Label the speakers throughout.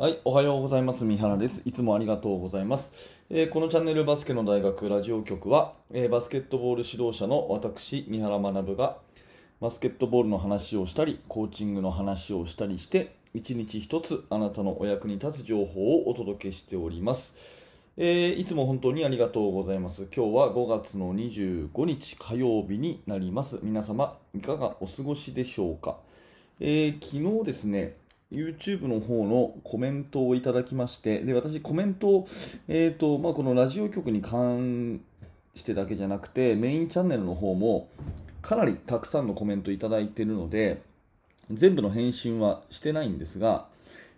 Speaker 1: はい、おはようございます。三原です。いつもありがとうございます。えーこのチャンネルバスケの大学ラジオ局は、えーバスケットボール指導者の私、三原学が、バスケットボールの話をしたり、コーチングの話をしたりして、一日一つあなたのお役に立つ情報をお届けしております。えーいつも本当にありがとうございます。今日は5月の25日火曜日になります。皆様、いかがお過ごしでしょうか？え昨日ですね、YouTube の方のコメントをいただきまして、で私、コメントを、えーとまあ、このラジオ局に関してだけじゃなくて、メインチャンネルの方もかなりたくさんのコメントいただいているので、全部の返信はしてないんですが、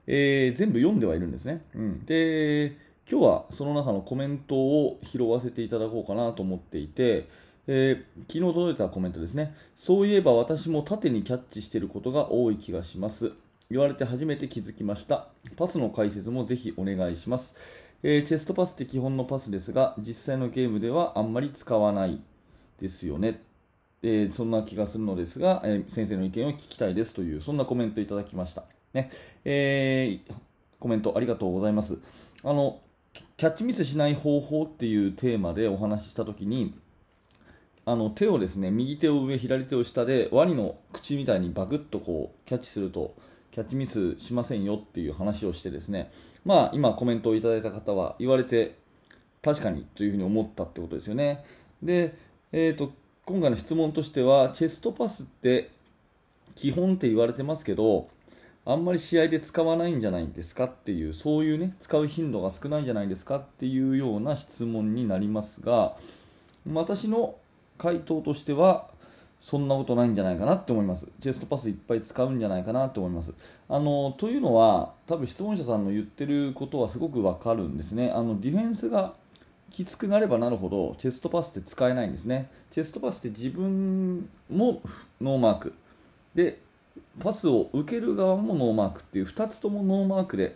Speaker 1: えー全部読んではいるんですね。うん、で、今日はその中のコメントを拾わせていただこうかなと思っていて、えー昨日届いたコメントですね。そういえば私も縦にキャッチしていることが多い気がします。言われて初めて気づきました。パスの解説もぜひお願いします。えーチェストパスって基本のパスですが、実際のゲームではあんまり使わないですよね。えーそんな気がするのですが、えー先生の意見を聞きたいですという、そんなコメントいただきました。ねえーコメントありがとうございます。あのキャッチミスしない方法っていうテーマでお話ししたときに、あの手をですね右手を上、左手を下でワニの口みたいにバクッとこうキャッチするとキャッチミスしませんよっていう話をしてですね、まあ、今コメントをいただいた方は言われて確かにというふうに思ったってことですよね。で、えー、と今回の質問としてはチェストパスって基本って言われてますけどあんまり試合で使わないんじゃないですかっていうそういうね使う頻度が少ないんじゃないですかっていうような質問になりますが私の回答としてはそんなことないんじゃないかなって思います。チェストパスいっぱい使うんじゃないかなと思います。あのというのは、多分質問者さんの言ってることはすごくわかるんですね。あのディフェンスがきつくなればなるほど、チェストパスって使えないんですね。チェストパスって自分もノーマーク。で、パスを受ける側もノーマークっていう2つともノーマークで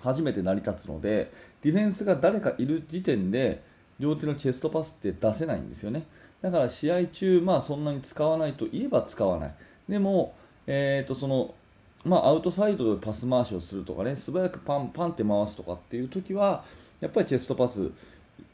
Speaker 1: 初めて成り立つので、ディフェンスが誰かいる時点で、両手のチェストパスって出せないんですよね。だから試合中、まあ、そんなに使わないといえば使わない。でも、えーとそのまあ、アウトサイドでパス回しをするとかね、素早くパンパンって回すとかっていう時は、やっぱりチェストパス、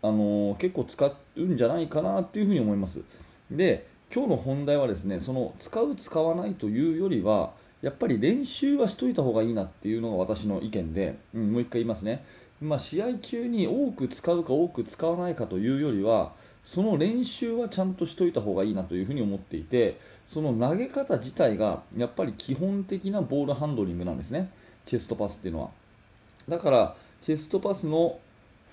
Speaker 1: あのー結構使うんじゃないかなっていうふに思います。で、今日の本題はですね、その使う、使わないというよりは、やっぱり練習はしといた方がいいなっていうのが私の意見で、うん、もう一回言いますね。まあ、試合中に多く使うか多く使わないかというよりは、その練習はちゃんとしといた方がいいなというふに思っていて、その投げ方自体がやっぱり基本的なボールハンドリングなんですね、チェストパスっていうのは。だから、チェストパスの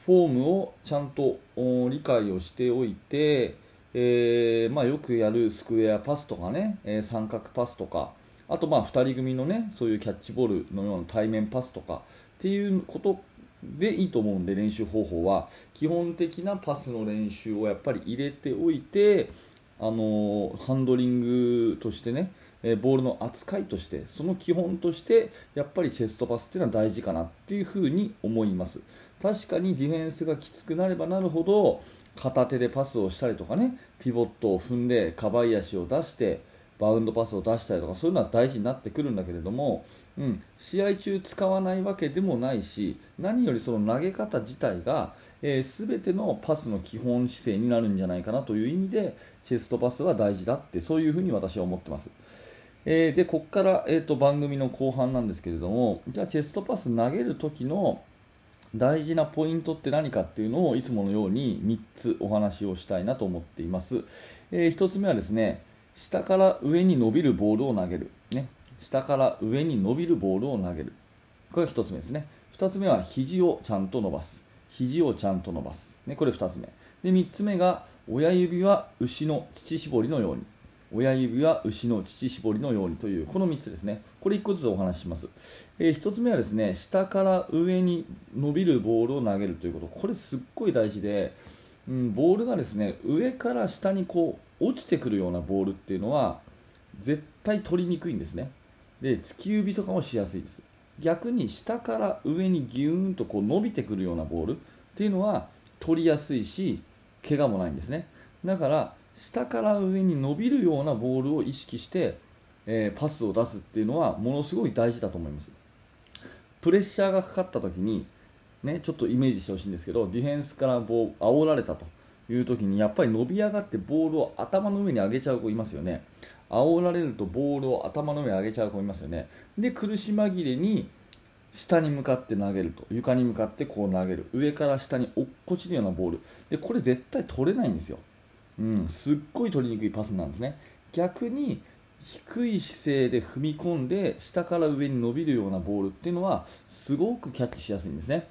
Speaker 1: フォームをちゃんと理解をしておいて、えーまあ、よくやるスクエアパスとかね、え三角パスとか、あとまあ2人組のね、そういうキャッチボールのような対面パスとかっていうことでいいと思うんで、練習方法は、基本的なパスの練習をやっぱり入れておいて、あのハンドリングとしてね、ボールの扱いとして、その基本として、やっぱりチェストパスっていうのは大事かなっていうふうに思います。確かにディフェンスがきつくなればなるほど、片手でパスをしたりとかね、ピボットを踏んで、かばい足を出して、バウンドパスを出したりとかそういうのは大事になってくるんだけれども、うん、試合中使わないわけでもないし何よりその投げ方自体が、えー、全てのパスの基本姿勢になるんじゃないかなという意味でチェストパスは大事だってそういうふうに私は思ってます。えーでここから、えー、と番組の後半なんですけれどもじゃあチェストパス投げる時の大事なポイントって何かっていうのをいつものように3つお話をしたいなと思っています、え1つ目はですね下から上に伸びるボールを投げる、ね、下から上に伸びるボールを投げる。これが1つ目ですね。2つ目は肘をちゃんと伸ばす。肘をちゃんと伸ばす、ね、これ2つ目。で3つ目が親指は牛の乳搾りのように。親指は牛の乳搾りのようにというこの3つですね。これ1個ずつお話しします、え1つ目はですね下から上に伸びるボールを投げるということ。これすっごい大事で、うん、ボールがですね上から下にこう落ちてくるようなボールっていうのは絶対取りにくいんですね。で突き指とかもしやすいです。逆に下から上にギューンとこう伸びてくるようなボールっていうのは取りやすいし怪我もないんですね。だから下から上に伸びるようなボールを意識して、えーパスを出すっていうのはものすごい大事だと思います。プレッシャーがかかった時に、ね、ちょっとイメージしてほしいんですけどディフェンスからボー煽られたという時にやっぱり伸び上がってボールを頭の上に上げちゃう子いますよね。煽られるとボールを頭の上に上げちゃう子いますよね。で苦し紛れに下に向かって投げると床に向かってこう投げる。上から下に落っこちるようなボール。でこれ絶対取れないんですよ、うん、すっごい取りにくいパスなんですね。逆に低い姿勢で踏み込んで下から上に伸びるようなボールっていうのはすごくキャッチしやすいんですね。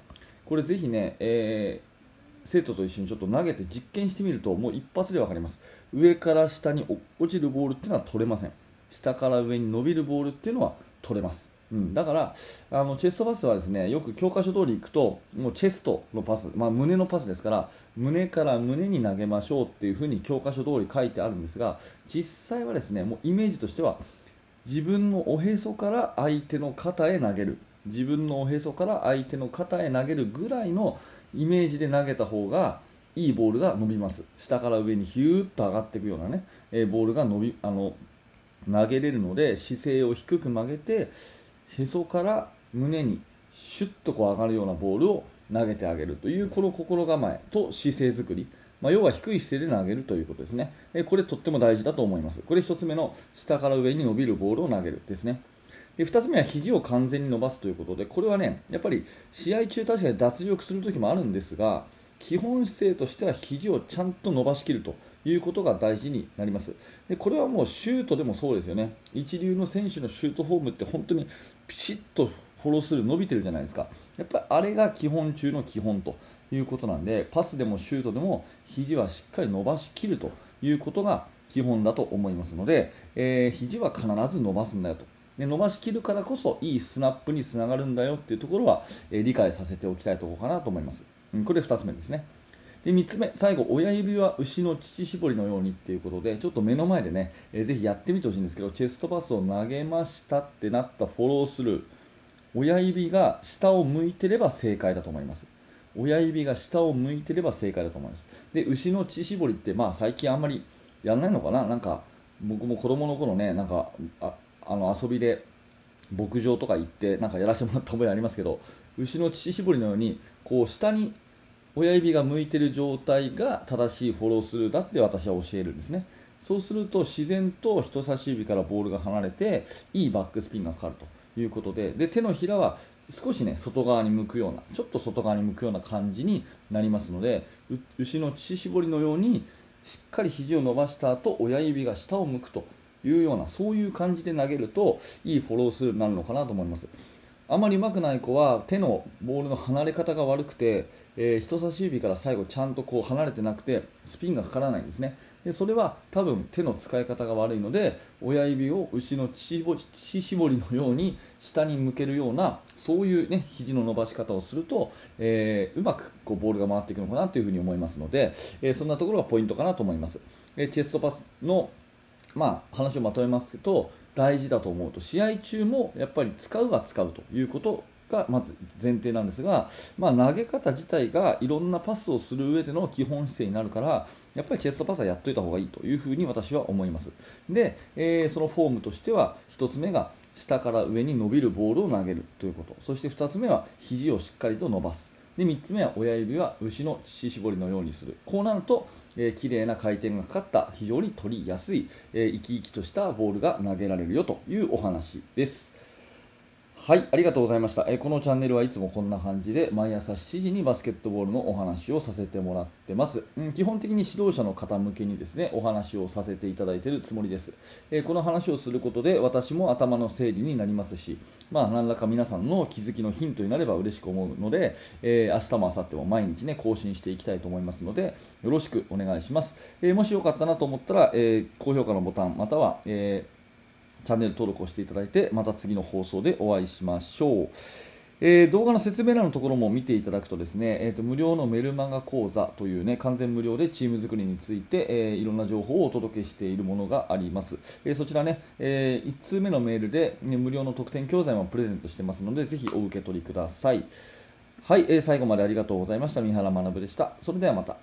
Speaker 1: これぜひね、えー、生徒と一緒にちょっと投げて実験してみるともう一発で分かります。上から下に落ちるボールっていうのは取れません。下から上に伸びるボールっていうのは取れます。うん、だからあのチェストパスはですねよく教科書通り行くともうチェストのパス、まあ、胸のパスですから胸から胸に投げましょうっていうふうに教科書通り書いてあるんですが実際はですねもうイメージとしては自分のおへそから相手の肩へ投げる。自分のおへそから相手の肩へ投げるぐらいのイメージで投げた方がいいボールが伸びます。下から上にヒューッと上がっていくようなね、えボールが伸びあの投げれるので姿勢を低く曲げてへそから胸にシュッとこう上がるようなボールを投げてあげるというこの心構えと姿勢作り、まあ、要は低い姿勢で投げるということですね。えこれとっても大事だと思います。これ1つ目の下から上に伸びるボールを投げるですね。で2つ目は肘を完全に伸ばすということでこれはねやっぱり試合中確かに脱力する時もあるんですが基本姿勢としては肘をちゃんと伸ばしきるということが大事になります。でこれはもうシュートでもそうですよね。一流の選手のシュートフォームって本当にピシッとフォロースルー伸びてるじゃないですか。やっぱりあれが基本中の基本ということなんでパスでもシュートでも肘はしっかり伸ばしきるということが基本だと思いますので、えー、肘は必ず伸ばすんだよと。で伸ばしきるからこそいいスナップにつながるんだよっていうところは、え、理解させておきたいところかなと思います、うん、これ2つ目ですねで3つ目、最後、親指は牛の乳搾りのようにっていうことで、ちょっと目の前でね、えー、ぜひやってみてほしいんですけど、チェストパスを投げましたってなったフォロースルー、親指が下を向いてれば正解だと思います。親指が下を向いてれば正解だと思います。で、牛の乳搾りって、まあ最近あんまりやらないのかな？なんか、僕も子供の頃ね、なんか、ああの遊びで牧場とか行って、なんかやらせてもらった覚えありますけど、牛の乳搾りのように、こう下に親指が向いてる状態が正しいフォロースルーだって私は教えるんですね。そうすると自然と人差し指からボールが離れていいバックスピンがかかるということでで手のひらは少しね外側に向くようなちょっと外側に向くような感じになりますので牛の乳搾りのようにしっかり肘を伸ばした後親指が下を向くというようなそういう感じで投げるといいフォロースルーになるのかなと思います。あまり上手くない子は手のボールの離れ方が悪くて、えー、人差し指から最後ちゃんとこう離れてなくてスピンがかからないんですね。でそれは多分手の使い方が悪いので親指を牛の乳搾りのように下に向けるようなそういう、ね、肘の伸ばし方をすると、えー、うまくこうボールが回っていくのかなというふに思いますので、えー、そんなところがポイントかなと思います、えチェストパスの、まあ、話をまとめますと大事だと思うと試合中もやっぱり使うは使うということがまず前提なんですが、まあ、投げ方自体がいろんなパスをする上での基本姿勢になるからやっぱりチェストパスはやっておいた方がいいというふうに私は思います。で、えー、そのフォームとしては1つ目が下から上に伸びるボールを投げるということ。そして2つ目は肘をしっかりと伸ばす。で3つ目は親指は牛の乳搾りのようにする。こうなるとえー、綺麗な回転がかかった非常に取りやすい、えー、生き生きとしたボールが投げられるよというお話です。はい、ありがとうございました。えこのチャンネルはいつもこんな感じで毎朝7時にバスケットボールのお話をさせてもらってます。うん、基本的に指導者の方向けにですね、お話をさせていただいているつもりです。えこの話をすることで私も頭の整理になりますし、まあ何らか皆さんの気づきのヒントになれば嬉しく思うので、えー、明日も明後日も毎日ね、更新していきたいと思いますので、よろしくお願いします。えー、もしよかったなと思ったら、えー、高評価のボタン、または、えーチャンネル登録をしていただいてまた次の放送でお会いしましょう。えー、動画の説明欄のところも見ていただくとですね、えーと、無料のメルマガ講座という、ね、完全無料でチーム作りについて、えー、いろんな情報をお届けしているものがあります、えー、そちらね、え1通目のメールで、ね、無料の特典教材もプレゼントしてますのでぜひお受け取りください。はい、え最後までありがとうございました。三原学でした。それではまた。